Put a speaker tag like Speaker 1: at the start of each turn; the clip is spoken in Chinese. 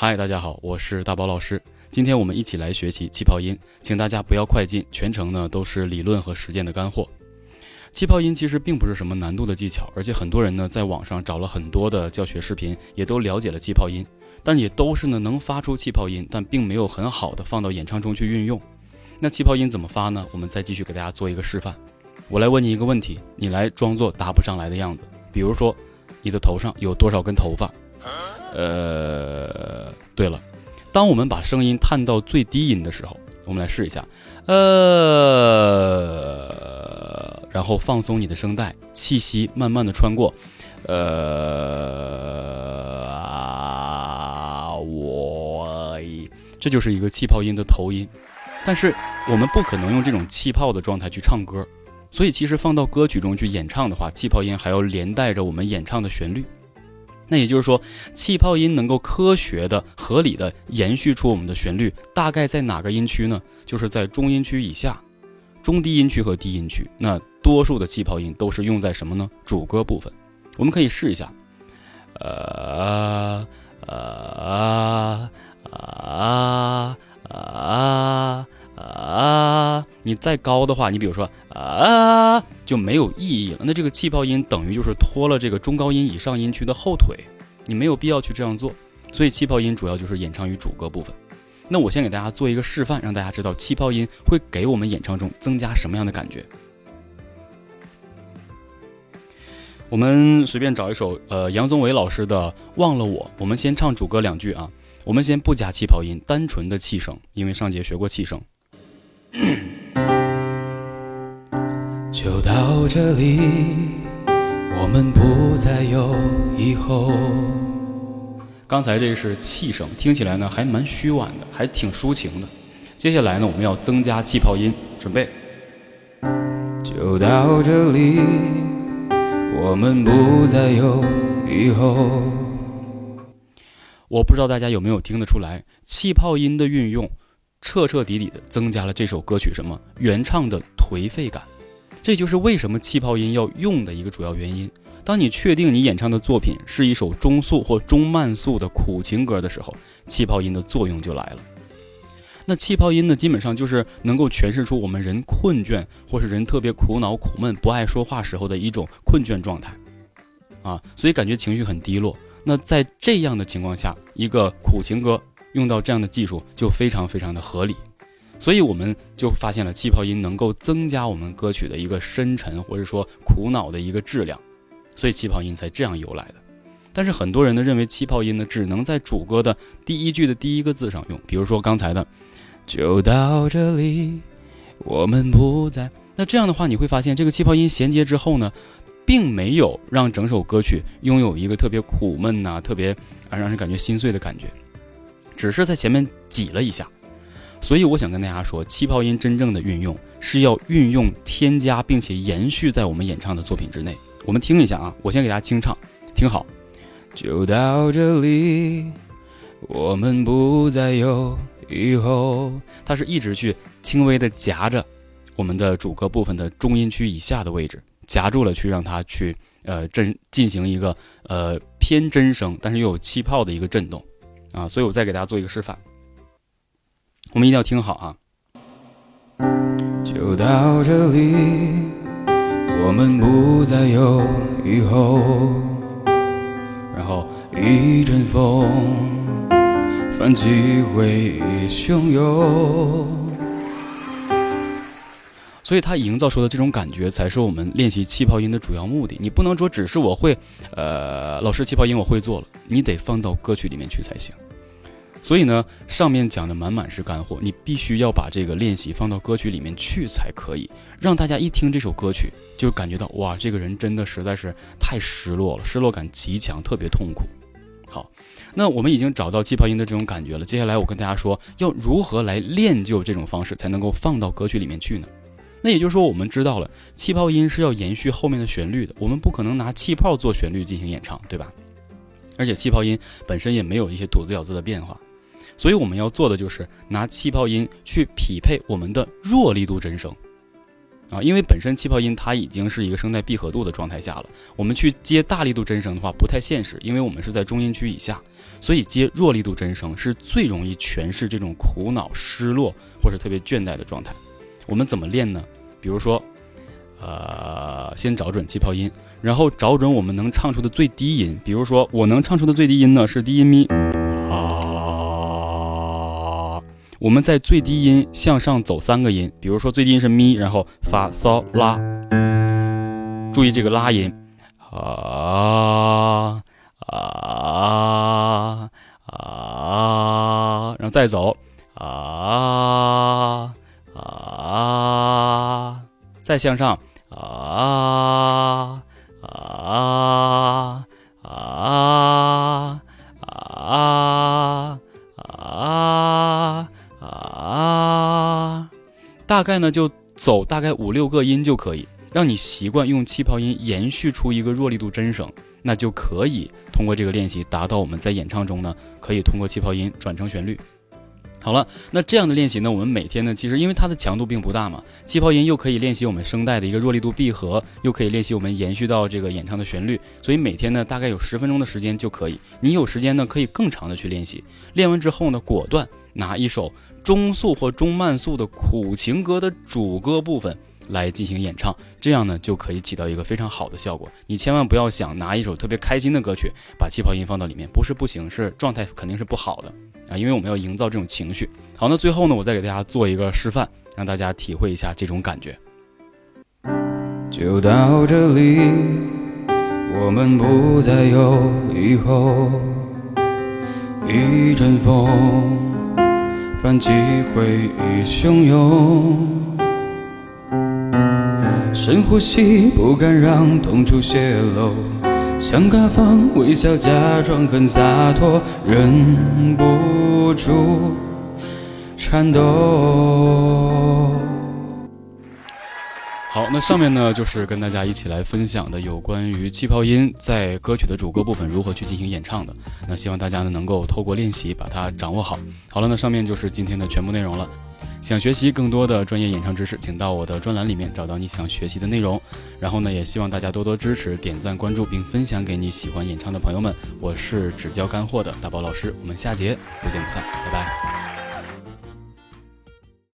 Speaker 1: 嗨，大家好，我是大宝老师。今天我们一起来学习气泡音，请大家不要快进，全程呢都是理论和实践的干货。气泡音其实并不是什么难度的技巧，而且很多人呢在网上找了很多的教学视频，也都了解了气泡音，但也都是呢能发出气泡音，但并没有很好的放到演唱中去运用。那气泡音怎么发呢？我们再继续给大家做一个示范。我来问你一个问题，你来装作答不上来的样子。比如说，你的头上有多少根头发？呃，对了，当我们把声音探到最低音的时候，我们来试一下，呃，然后放松你的声带，气息慢慢的穿过，呃，我，这就是一个气泡音的头音，但是我们不可能用这种气泡的状态去唱歌，所以其实放到歌曲中去演唱的话，气泡音还要连带着我们演唱的旋律。那也就是说，气泡音能够科学的、合理的延续出我们的旋律，大概在哪个音区呢？就是在中音区以下，中低音区和低音区。那多数的气泡音都是用在什么呢？主歌部分。我们可以试一下，呃呃啊啊啊！你再高的话，你比如说啊。就没有意义了。那这个气泡音等于就是拖了这个中高音以上音区的后腿，你没有必要去这样做。所以气泡音主要就是演唱于主歌部分。那我先给大家做一个示范，让大家知道气泡音会给我们演唱中增加什么样的感觉。我们随便找一首呃杨宗纬老师的《忘了我》，我们先唱主歌两句啊。我们先不加气泡音，单纯的气声，因为上节学过气声。
Speaker 2: 就到这里，我们不再有以后。
Speaker 1: 刚才这是气声，听起来呢还蛮虚婉的，还挺抒情的。接下来呢，我们要增加气泡音，准备。
Speaker 2: 就到这里，我们不再有以后。
Speaker 1: 我不知道大家有没有听得出来，气泡音的运用，彻彻底底的增加了这首歌曲什么原唱的颓废感。这就是为什么气泡音要用的一个主要原因。当你确定你演唱的作品是一首中速或中慢速的苦情歌的时候，气泡音的作用就来了。那气泡音呢，基本上就是能够诠释出我们人困倦或是人特别苦恼、苦闷、不爱说话时候的一种困倦状态，啊，所以感觉情绪很低落。那在这样的情况下，一个苦情歌用到这样的技术就非常非常的合理。所以我们就发现了气泡音能够增加我们歌曲的一个深沉或者说苦恼的一个质量，所以气泡音才这样由来的。但是很多人呢认为气泡音呢只能在主歌的第一句的第一个字上用，比如说刚才的“就到这里，我们不再”。那这样的话你会发现这个气泡音衔接之后呢，并没有让整首歌曲拥有一个特别苦闷呐、特别啊让人感觉心碎的感觉，只是在前面挤了一下。所以我想跟大家说，气泡音真正的运用是要运用、添加，并且延续在我们演唱的作品之内。我们听一下啊，我先给大家清唱，听好。
Speaker 2: 就到这里，我们不再有以后。
Speaker 1: 它是一直去轻微的夹着我们的主歌部分的中音区以下的位置，夹住了，去让它去呃震进行一个呃偏真声，但是又有气泡的一个震动啊。所以我再给大家做一个示范。我们一定要听好啊！
Speaker 2: 就到这里，我们不再有以后。
Speaker 1: 然后
Speaker 2: 一阵风，泛起回忆汹涌。
Speaker 1: 所以，他营造出的这种感觉，才是我们练习气泡音的主要目的。你不能说只是我会，呃，老师气泡音我会做了，你得放到歌曲里面去才行。所以呢，上面讲的满满是干货，你必须要把这个练习放到歌曲里面去才可以，让大家一听这首歌曲就感觉到哇，这个人真的实在是太失落了，失落感极强，特别痛苦。好，那我们已经找到气泡音的这种感觉了，接下来我跟大家说，要如何来练就这种方式才能够放到歌曲里面去呢？那也就是说，我们知道了气泡音是要延续后面的旋律的，我们不可能拿气泡做旋律进行演唱，对吧？而且气泡音本身也没有一些吐字咬字的变化。所以我们要做的就是拿气泡音去匹配我们的弱力度真声，啊，因为本身气泡音它已经是一个声带闭合度的状态下了，我们去接大力度真声的话不太现实，因为我们是在中音区以下，所以接弱力度真声是最容易诠释这种苦恼、失落或者特别倦怠的状态。我们怎么练呢？比如说，呃，先找准气泡音，然后找准我们能唱出的最低音。比如说，我能唱出的最低音呢是低音咪我们在最低音向上走三个音，比如说最低音是咪，然后发嗦拉，注意这个拉音啊啊啊，然后再走啊。啊，再向上，大概呢就走大概五六个音就可以，让你习惯用气泡音延续出一个弱力度真声，那就可以通过这个练习达到我们在演唱中呢，可以通过气泡音转成旋律。好了，那这样的练习呢？我们每天呢，其实因为它的强度并不大嘛，气泡音又可以练习我们声带的一个弱力度闭合，又可以练习我们延续到这个演唱的旋律，所以每天呢，大概有十分钟的时间就可以。你有时间呢，可以更长的去练习。练完之后呢，果断拿一首中速或中慢速的苦情歌的主歌部分。来进行演唱，这样呢就可以起到一个非常好的效果。你千万不要想拿一首特别开心的歌曲把气泡音放到里面，不是不行，是状态肯定是不好的啊，因为我们要营造这种情绪。好，那最后呢，我再给大家做一个示范，让大家体会一下这种感觉。
Speaker 2: 就到这里，我们不再有以后。一阵风，泛起回忆汹涌。深呼吸，不敢让痛处泄露。想大方微笑，假装很洒脱，忍不住颤抖。
Speaker 1: 好，那上面呢就是跟大家一起来分享的有关于气泡音在歌曲的主歌部分如何去进行演唱的。那希望大家呢能够透过练习把它掌握好。好了，那上面就是今天的全部内容了。想学习更多的专业演唱知识，请到我的专栏里面找到你想学习的内容。然后呢，也希望大家多多支持、点赞、关注，并分享给你喜欢演唱的朋友们。我是只教干货的大宝老师，我们下节不见不散，拜拜。